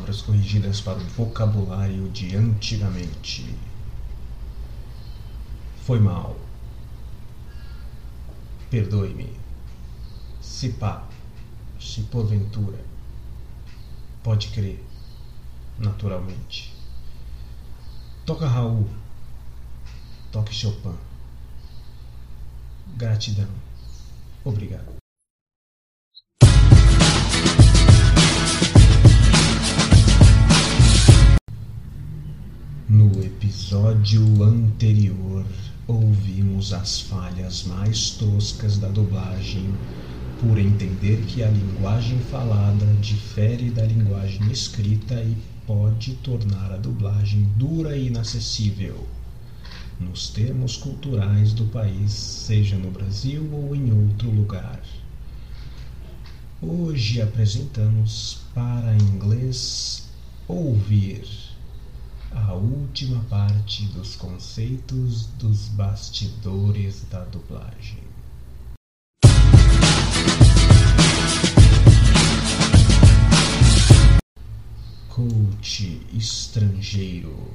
palavras corrigidas para o vocabulário de antigamente. Foi mal. Perdoe-me. Se pá, se porventura. Pode crer, naturalmente. Toca Raul. Toque Chopin. Gratidão. Obrigado. Episódio anterior, ouvimos as falhas mais toscas da dublagem por entender que a linguagem falada difere da linguagem escrita e pode tornar a dublagem dura e inacessível nos termos culturais do país, seja no Brasil ou em outro lugar. Hoje apresentamos para inglês ouvir a última parte dos conceitos dos bastidores da dublagem. Coach estrangeiro.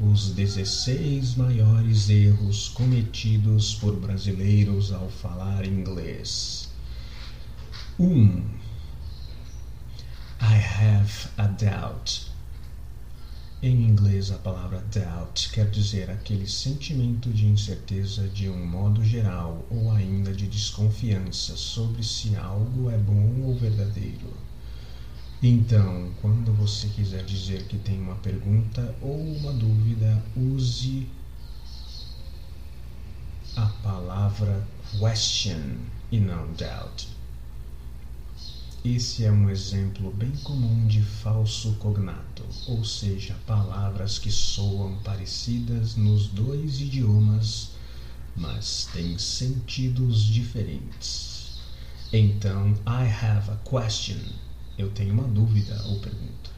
Os 16 maiores erros cometidos por brasileiros ao falar inglês. 1. Um, I have a doubt. Em inglês, a palavra doubt quer dizer aquele sentimento de incerteza de um modo geral ou ainda de desconfiança sobre se algo é bom ou verdadeiro. Então, quando você quiser dizer que tem uma pergunta ou uma dúvida, use a palavra question e não doubt. Esse é um exemplo bem comum de falso cognato, ou seja, palavras que soam parecidas nos dois idiomas, mas têm sentidos diferentes. Então, I have a question. Eu tenho uma dúvida ou pergunta.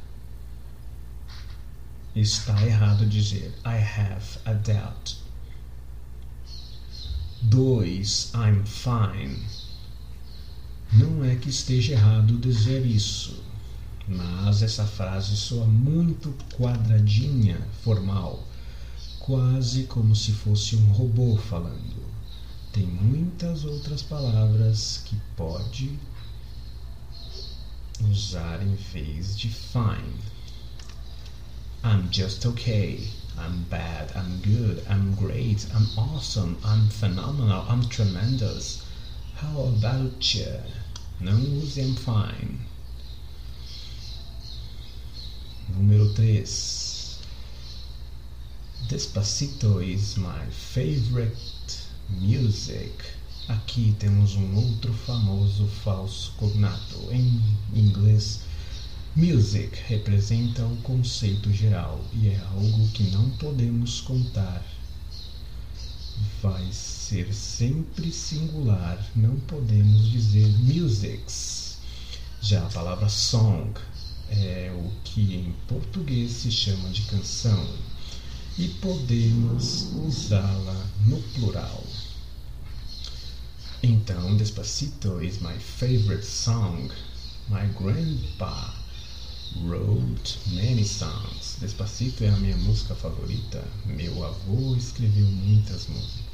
Está errado dizer I have a doubt. 2. I'm fine não é que esteja errado dizer isso, mas essa frase soa muito quadradinha, formal, quase como se fosse um robô falando. Tem muitas outras palavras que pode usar em vez de fine. I'm just okay. I'm bad. I'm good. I'm great. I'm awesome. I'm phenomenal. I'm tremendous. How about you? Não I'm fine. Número 3. Despacito is my favorite music. Aqui temos um outro famoso falso cognato. Em inglês, music representa o conceito geral e é algo que não podemos contar vai ser sempre singular, não podemos dizer musics. Já a palavra song é o que em português se chama de canção e podemos usá-la no plural. Então, Despacito is my favorite song. My grandpa wrote many songs. Despacito é a minha música favorita. Meu avô escreveu muitas músicas.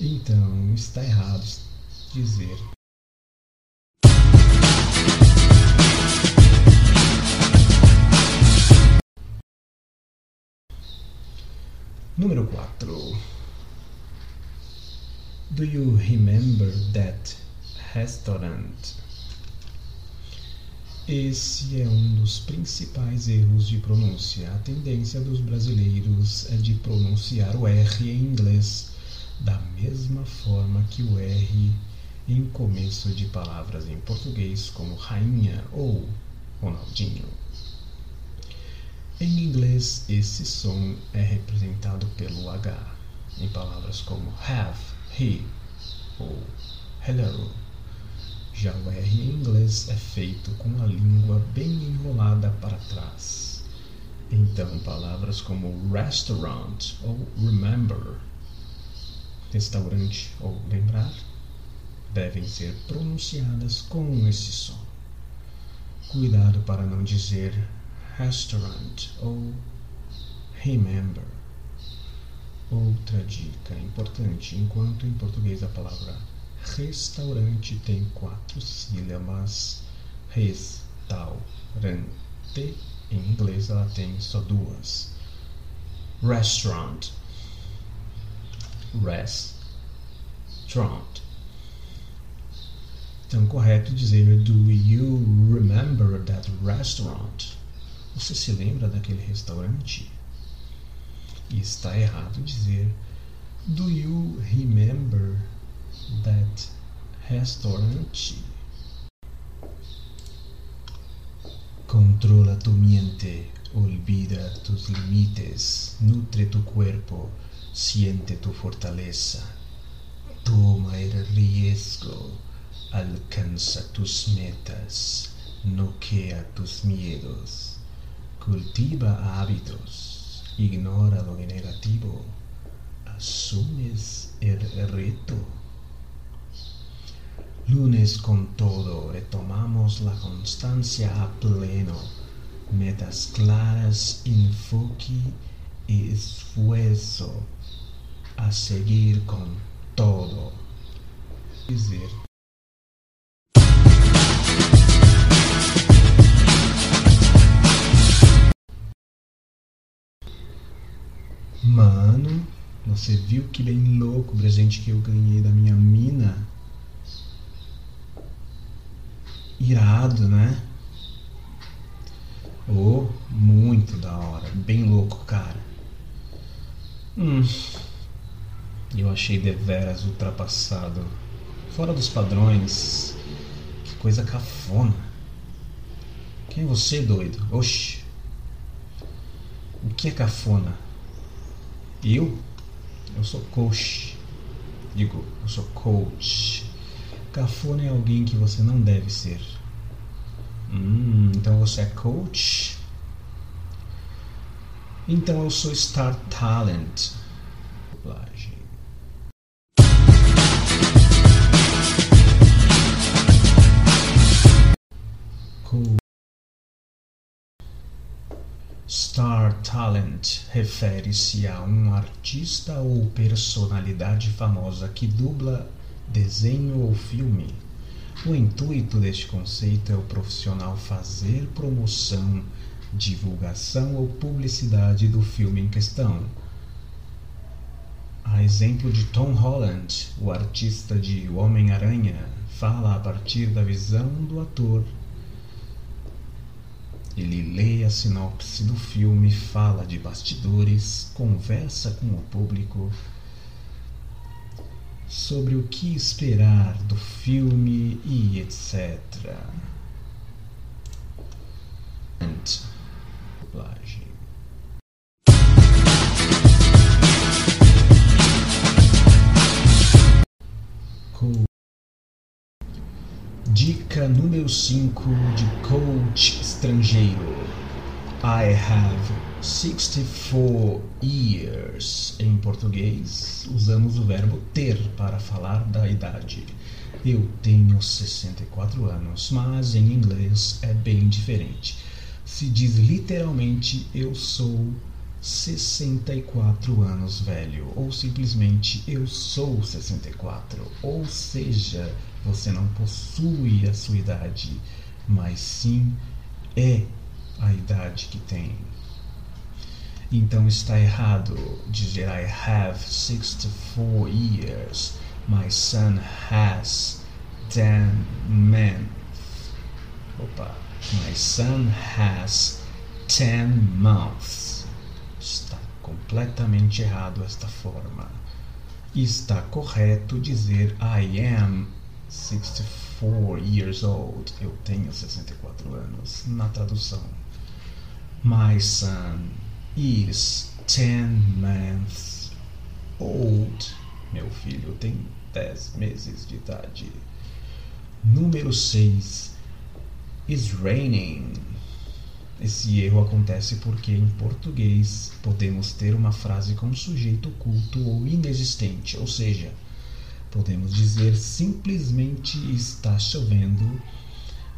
Então, está errado dizer Número 4. Do you remember that restaurant? Esse é um dos principais erros de pronúncia. A tendência dos brasileiros é de pronunciar o R em inglês da mesma forma que o R em começo de palavras em português, como rainha ou Ronaldinho. Em inglês, esse som é representado pelo H em palavras como have, he ou hello. Já o R em inglês é feito com a língua bem enrolada para trás. Então, palavras como restaurant ou remember, restaurante ou lembrar, devem ser pronunciadas com esse som. Cuidado para não dizer restaurant ou remember. Outra dica importante: enquanto em português a palavra restaurante tem quatro sílabas, restaurante, em inglês ela tem só duas. Restaurant. Restaurant. Então, correto dizer Do you remember that restaurant? Você se lembra daquele restaurante? E está errado dizer Do you remember that restaurant? Controla tu mente, olvida tus límites, nutre tu cuerpo, siente tu fortaleza. Toma el riesgo, alcanza tus metas, noquea tus miedos, cultiva hábitos, ignora lo negativo, asumes el reto. Lunes con todo retomamos la constancia a pleno, metas claras, enfoque y esfuerzo a seguir con todo. Dizer. Mano, você viu que bem louco o presente que eu ganhei da minha mina? Irado, né? Oh, muito da hora. Bem louco, cara. Hum. Eu achei deveras ultrapassado. Fora dos padrões. Que coisa cafona. Quem é você, doido? Oxi. O que é cafona? Eu? Eu sou coach. Digo, eu sou coach. Cafona é alguém que você não deve ser. Hum, então você é coach? Então eu sou Star Talent. Coach. Star Talent refere-se a um artista ou personalidade famosa que dubla desenho ou filme. O intuito deste conceito é o profissional fazer promoção, divulgação ou publicidade do filme em questão. A exemplo de Tom Holland, o artista de Homem-Aranha fala a partir da visão do ator. Ele lê a sinopse do filme, fala de bastidores, conversa com o público sobre o que esperar do filme e etc. Dica número 5 de coach estrangeiro. I have 64 years. Em português, usamos o verbo ter para falar da idade. Eu tenho 64 anos, mas em inglês é bem diferente. Se diz literalmente eu sou 64 anos velho, ou simplesmente eu sou 64. Ou seja, você não possui a sua idade, mas sim é a idade que tem. Então está errado dizer I have 64 years. My son has 10 months. Opa. My son has 10 months. Está completamente errado esta forma. Está correto dizer I am 64 years old. Eu tenho 64 anos na tradução. My son is 10 months old. Meu filho tem 10 meses de idade. Número 6. Is raining. Esse erro acontece porque em português podemos ter uma frase com sujeito oculto ou inexistente, ou seja, podemos dizer simplesmente está chovendo,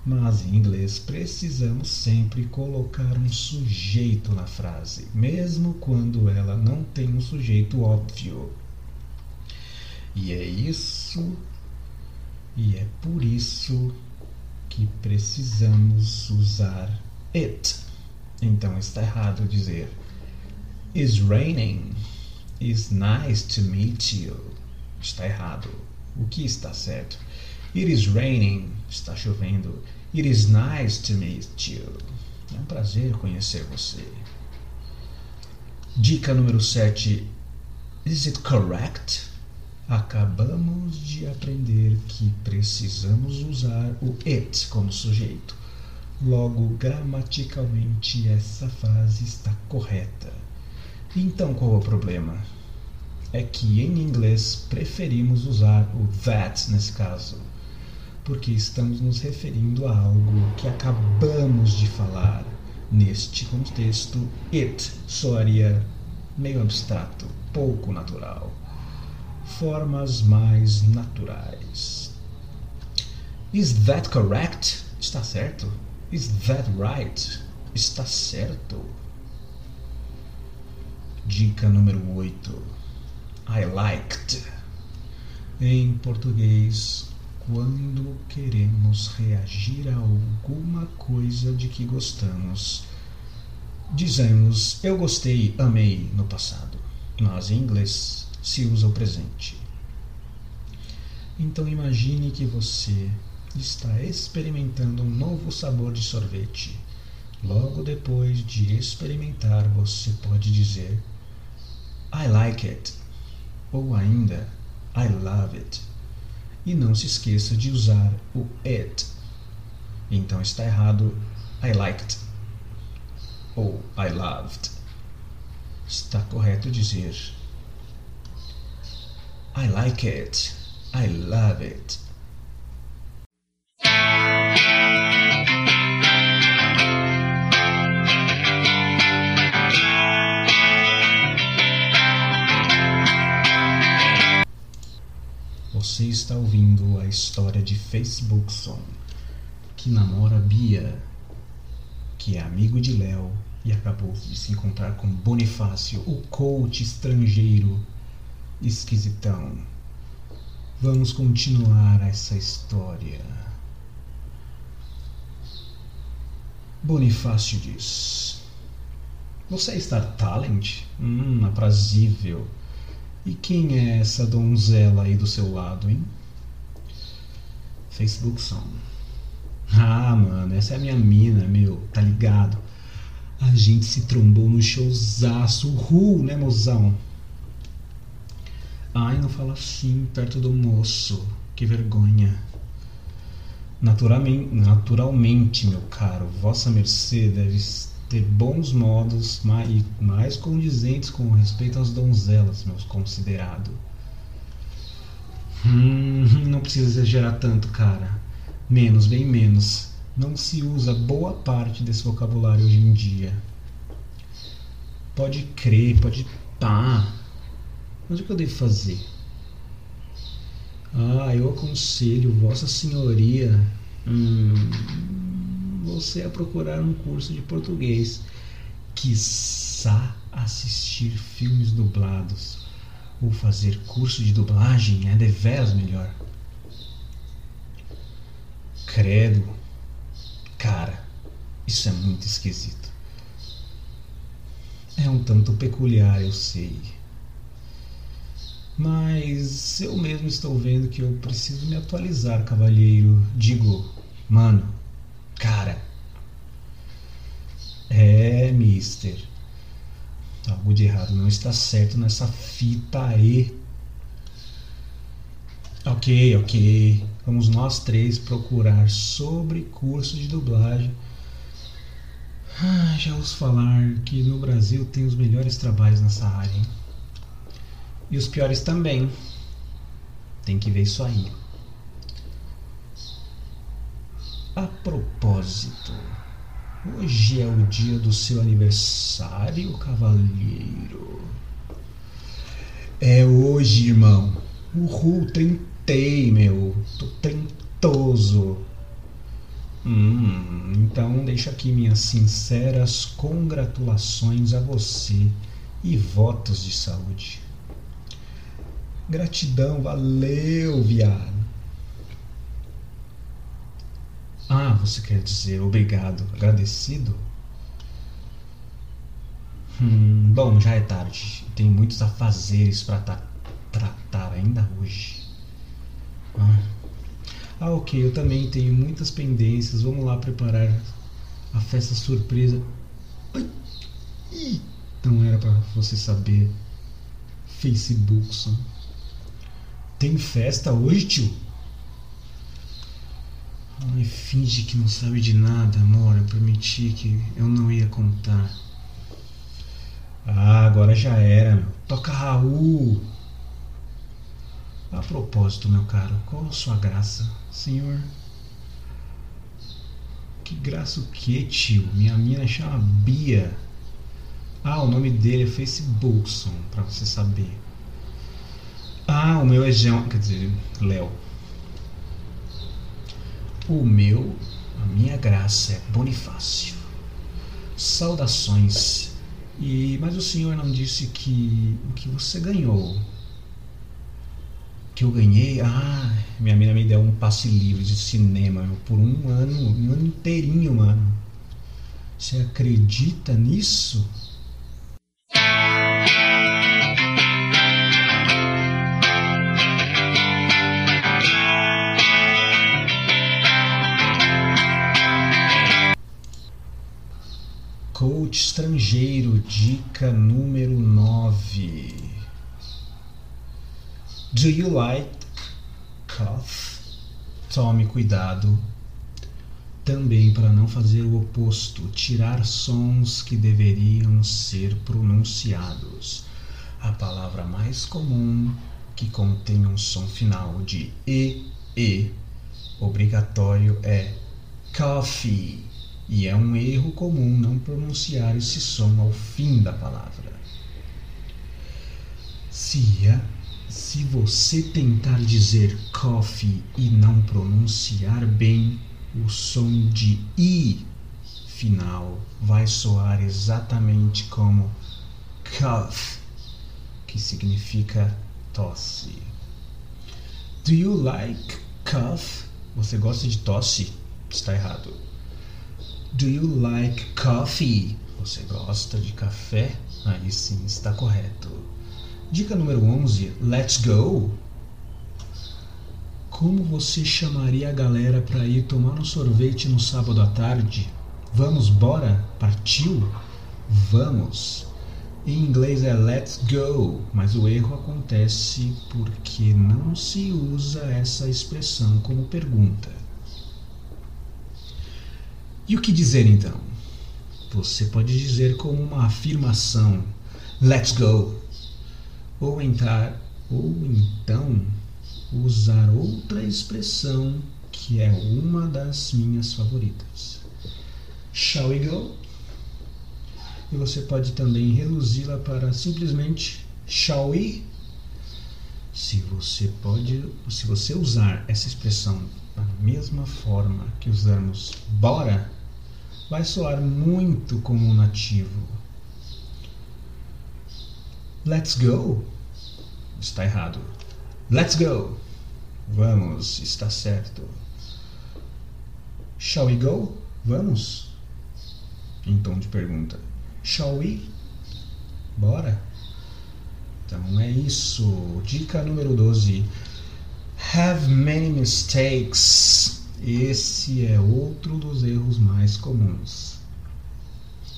Mas em inglês precisamos sempre colocar um sujeito na frase, mesmo quando ela não tem um sujeito óbvio. E é isso, e é por isso que precisamos usar it. Então está errado dizer It's raining. It's nice to meet you. Está errado. O que está certo? It is raining. Está chovendo. It is nice to meet you. É um prazer conhecer você. Dica número 7. Is it correct? Acabamos de aprender que precisamos usar o it como sujeito. Logo, gramaticalmente, essa frase está correta. Então qual é o problema? É que em inglês preferimos usar o that nesse caso, porque estamos nos referindo a algo que acabamos de falar. Neste contexto, it soaria meio abstrato, pouco natural. Formas mais naturais. Is that correct? Está certo? Is that right? Está certo? Dica número 8. I liked. Em português, quando queremos reagir a alguma coisa de que gostamos, dizemos eu gostei, amei no passado, mas em inglês se usa o presente. Então imagine que você está experimentando um novo sabor de sorvete. Logo depois de experimentar, você pode dizer I like it. Ou ainda, I love it. E não se esqueça de usar o it. Então está errado I liked ou I loved. Está correto dizer I like it. I love it. Você está ouvindo a história de Facebookson, que namora Bia, que é amigo de Léo e acabou de se encontrar com Bonifácio, o coach estrangeiro esquisitão. Vamos continuar essa história. Bonifácio diz: Você é Star Talent? Hum, aprazível. E quem é essa donzela aí do seu lado, hein? Facebook som. Ah, mano, essa é a minha mina, meu, tá ligado? A gente se trombou no showzaço, uhul, né, mozão? Ai, não fala assim, perto do moço, que vergonha. Naturalmente, naturalmente, meu caro, vossa mercê deve ter bons modos mais, mais condizentes com respeito às donzelas, meus considerado. Hum, não precisa exagerar tanto, cara. Menos, bem menos. Não se usa boa parte desse vocabulário hoje em dia. Pode crer, pode pá. Mas o que eu devo fazer? Ah, eu aconselho Vossa Senhoria. Hum, você a procurar um curso de português, quiçá assistir filmes dublados ou fazer curso de dublagem é deveras melhor. Credo, cara, isso é muito esquisito. É um tanto peculiar, eu sei. Mas eu mesmo estou vendo que eu preciso me atualizar, cavalheiro. Digo, mano, Cara, é, mister. Algo de errado não está certo nessa fita aí. Ok, ok. Vamos nós três procurar sobre curso de dublagem. Ah, já ouço falar que no Brasil tem os melhores trabalhos nessa área. Hein? E os piores também. Tem que ver isso aí. A propósito, hoje é o dia do seu aniversário, cavalheiro. É hoje, irmão. Uhul, tentei, meu. Tô tentoso. Hum, então deixa aqui minhas sinceras congratulações a você e votos de saúde. Gratidão, valeu, viado. Ah, você quer dizer obrigado, agradecido? Hum, bom, já é tarde. Tem muitos afazeres para tratar ainda hoje. Ah. ah, ok, eu também tenho muitas pendências. Vamos lá preparar a festa surpresa. Ai. Ih, não era para você saber. Facebook, só. Tem festa hoje, tio? Ai, finge que não sabe de nada, amor. Eu prometi que eu não ia contar. Ah, agora já era, meu. Toca Raul. A propósito, meu caro, qual a sua graça, senhor? Que graça o que, tio? Minha mina chama Bia. Ah, o nome dele é Facebookson, pra você saber. Ah, o meu é João, quer dizer, Léo. O meu, a minha graça é Bonifácio. Saudações. E mas o senhor não disse que o que você ganhou? Que eu ganhei? Ah, minha mina me deu um passe livre de cinema por um ano, um ano inteirinho, mano. Você acredita nisso? Coach estrangeiro, dica número 9. Do you like cough? Tome cuidado também para não fazer o oposto, tirar sons que deveriam ser pronunciados. A palavra mais comum que contém um som final de e e obrigatório é coffee e é um erro comum não pronunciar esse som ao fim da palavra. Se, a, se você tentar dizer coffee e não pronunciar bem, o som de i final vai soar exatamente como cough, que significa tosse. Do you like cough? Você gosta de tosse? Está errado. Do you like coffee? Você gosta de café? Aí sim, está correto. Dica número 11: Let's go. Como você chamaria a galera para ir tomar um sorvete no sábado à tarde? Vamos, bora? Partiu? Vamos. Em inglês é let's go, mas o erro acontece porque não se usa essa expressão como pergunta. E o que dizer então? Você pode dizer como uma afirmação: Let's go! Ou entrar, ou então usar outra expressão que é uma das minhas favoritas. Shall we go? E você pode também reduzi-la para simplesmente shall we? Se você pode, se você usar essa expressão da mesma forma que usamos bora, vai soar muito como um nativo. Let's go está errado. Let's go! Vamos, está certo. Shall we go? Vamos? Em tom de pergunta. Shall we? Bora? Então é isso. Dica número 12 have many mistakes. Esse é outro dos erros mais comuns.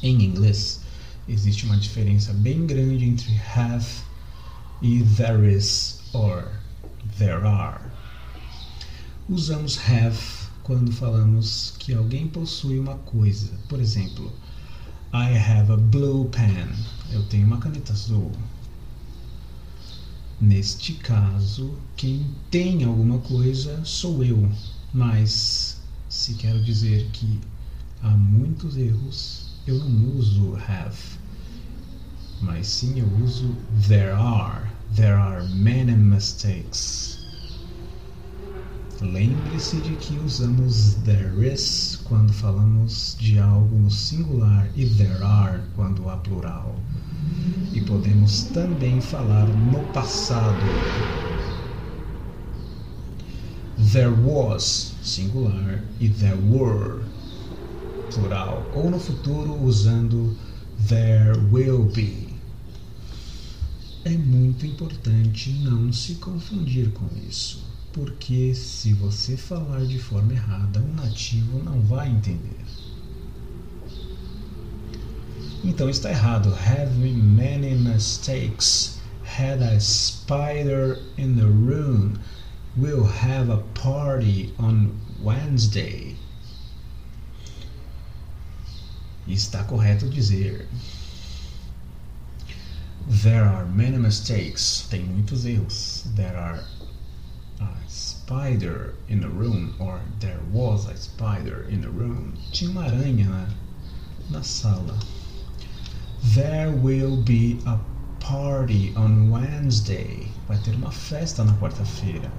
Em inglês, existe uma diferença bem grande entre have e there is or there are. Usamos have quando falamos que alguém possui uma coisa. Por exemplo, I have a blue pen. Eu tenho uma caneta azul. Neste caso, quem tem alguma coisa sou eu, mas se quero dizer que há muitos erros, eu não uso have, mas sim eu uso there are. There are many mistakes. Lembre-se de que usamos there is quando falamos de algo no singular e there are quando há plural. E podemos também falar no passado. There was, singular, e there were, plural. Ou no futuro usando there will be. É muito importante não se confundir com isso porque se você falar de forma errada, um nativo não vai entender. Então está errado. Having many mistakes. Had a spider in the room. We'll have a party on Wednesday. Está correto dizer. There are many mistakes. Tem muitos erros. There are a spider in a room, or there was a spider in a room. Tinha uma aranha na, na sala. There will be a party on Wednesday. Vai ter uma festa na quarta-feira.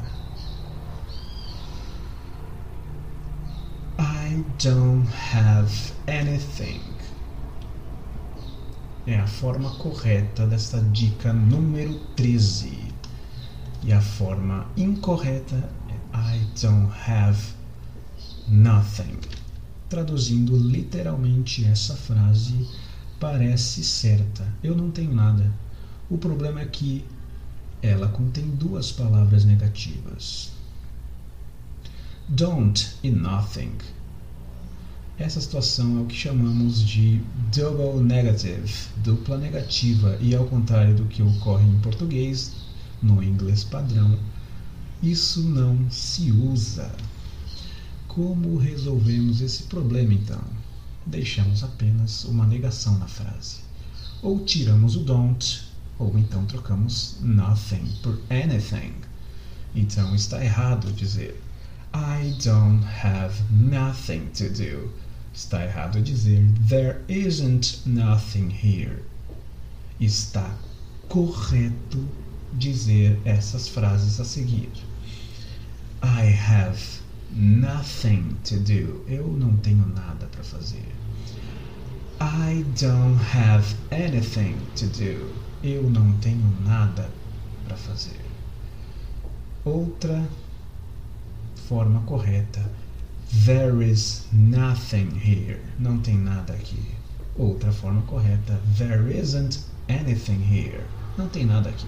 I don't have anything. É a forma correta desta dica número 13. E a forma incorreta é I don't have nothing. Traduzindo literalmente essa frase, parece certa. Eu não tenho nada. O problema é que ela contém duas palavras negativas. Don't e nothing. Essa situação é o que chamamos de double negative, dupla negativa, e ao contrário do que ocorre em português, no inglês padrão, isso não se usa. Como resolvemos esse problema então? Deixamos apenas uma negação na frase. Ou tiramos o don't, ou então trocamos nothing por anything. Então está errado dizer I don't have nothing to do. Está errado dizer There isn't nothing here. Está correto dizer essas frases a seguir. I have nothing to do. Eu não tenho nada para fazer. I don't have anything to do. Eu não tenho nada para fazer. Outra forma correta. There is nothing here. Não tem nada aqui. Outra forma correta. There isn't anything here. Não tem nada aqui.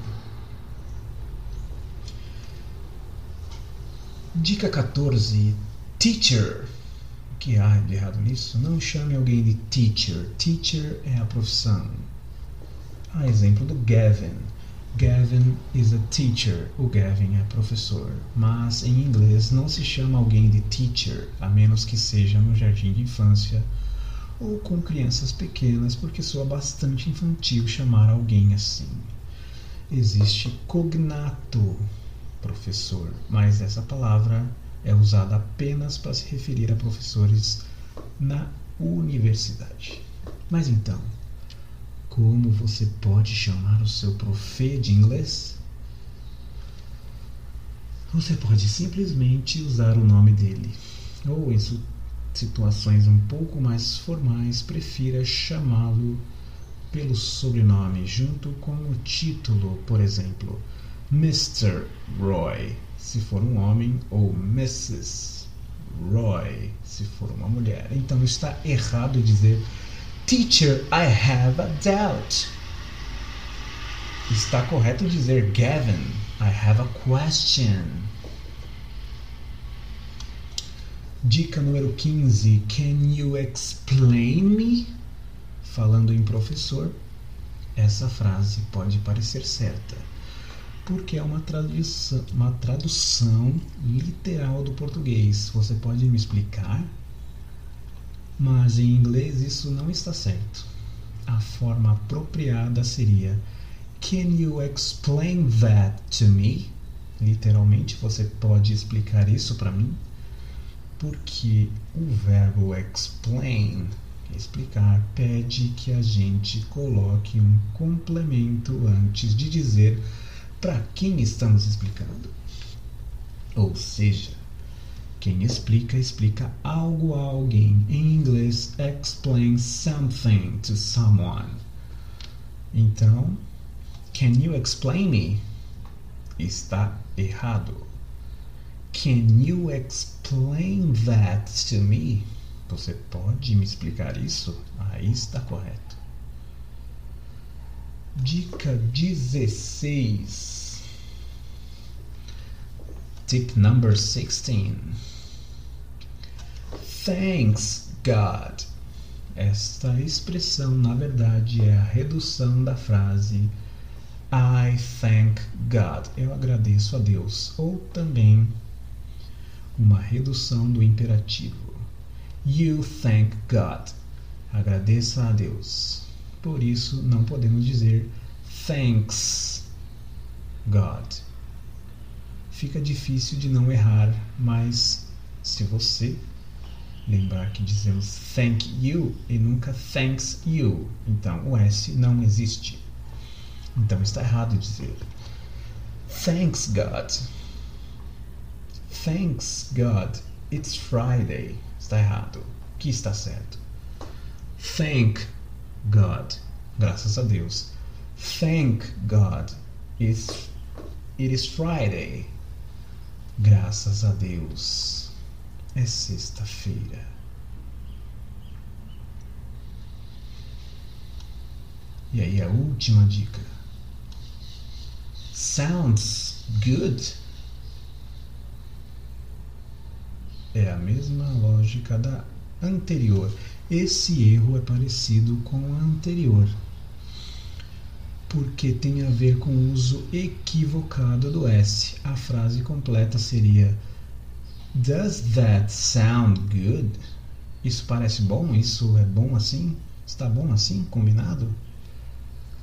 Dica 14. Teacher. Que há de errado nisso? Não chame alguém de teacher. Teacher é a profissão. A exemplo do Gavin. Gavin is a teacher. O Gavin é professor. Mas em inglês não se chama alguém de teacher, a menos que seja no jardim de infância ou com crianças pequenas, porque soa bastante infantil chamar alguém assim. Existe cognato, professor, mas essa palavra é usada apenas para se referir a professores na universidade. Mas então, como você pode chamar o seu profê de inglês? Você pode simplesmente usar o nome dele, ou em situações um pouco mais formais, prefira chamá-lo pelo sobrenome junto com o título, por exemplo. Mr. Roy, se for um homem, ou Mrs. Roy, se for uma mulher. Então está errado dizer Teacher, I have a doubt. Está correto dizer Gavin, I have a question. Dica número 15. Can you explain me? Falando em professor, essa frase pode parecer certa porque é uma tradução, uma tradução literal do português. Você pode me explicar? Mas em inglês isso não está certo. A forma apropriada seria Can you explain that to me? Literalmente, você pode explicar isso para mim? Porque o verbo explain, explicar, pede que a gente coloque um complemento antes de dizer para quem estamos explicando. Ou seja, Quem explica, explica algo a alguém. Em inglês, explain something to someone. Então, can you explain me? Está errado. Can you explain that to me? Você pode me explicar isso? Aí está correto. Dica 16. Tip number 16. Thanks God. Esta expressão, na verdade, é a redução da frase I thank God. Eu agradeço a Deus. Ou também uma redução do imperativo. You thank God. Agradeça a Deus. Por isso, não podemos dizer thanks God. Fica difícil de não errar, mas se você lembrar que dizemos thank you e nunca thanks you, então o S não existe. Então está errado dizer thanks God. Thanks God, it's Friday. Está errado. O que está certo? Thank God. Graças a Deus. Thank God. It's, it is Friday. Graças a Deus. É sexta-feira. E aí a última dica. Sounds good. É a mesma lógica da anterior. Esse erro é parecido com a anterior, porque tem a ver com o uso equivocado do S. A frase completa seria: Does that sound good? Isso parece bom? Isso é bom assim? Está bom assim? Combinado?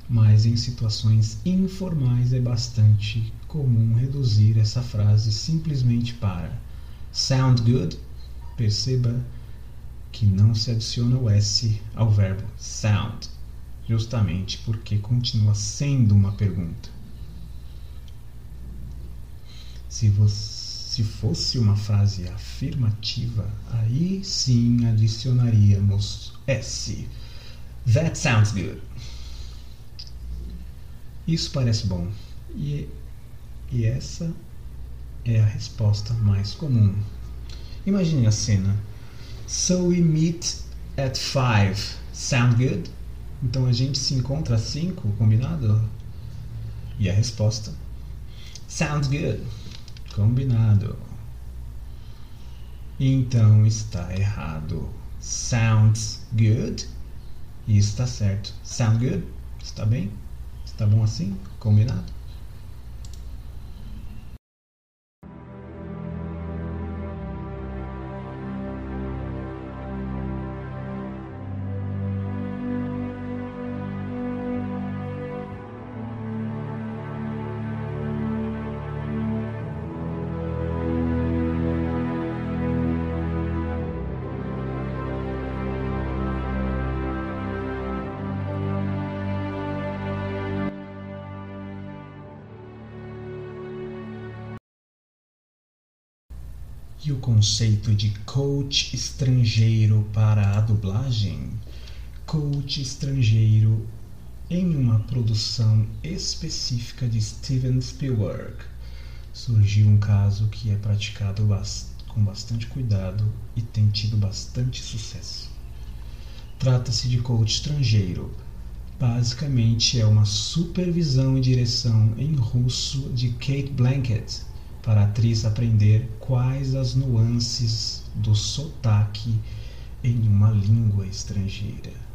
Mas em situações informais é bastante comum reduzir essa frase simplesmente para sound good. Perceba que não se adiciona o S ao verbo sound, justamente porque continua sendo uma pergunta. Se, se fosse uma frase afirmativa, aí sim adicionaríamos S. That sounds good. Isso parece bom. E, e essa é a resposta mais comum. Imagine a cena So we meet at five. Sound good? Então a gente se encontra às 5, combinado? E a resposta: Sounds good. Combinado. Então está errado. Sounds good. E está certo. Sound good? Está bem? Está bom assim? Combinado? E o conceito de coach estrangeiro para a dublagem? Coach estrangeiro em uma produção específica de Steven Spielberg. Surgiu um caso que é praticado com bastante cuidado e tem tido bastante sucesso. Trata-se de coach estrangeiro. Basicamente é uma supervisão e direção em russo de Kate Blanket para a atriz aprender quais as nuances do sotaque em uma língua estrangeira.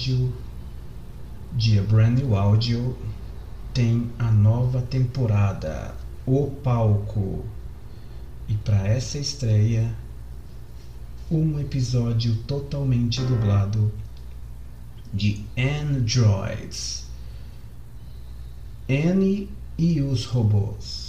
Episódio de Brand Audio tem a nova temporada, O Palco. E para essa estreia, um episódio totalmente dublado de Androids. Annie e os robôs.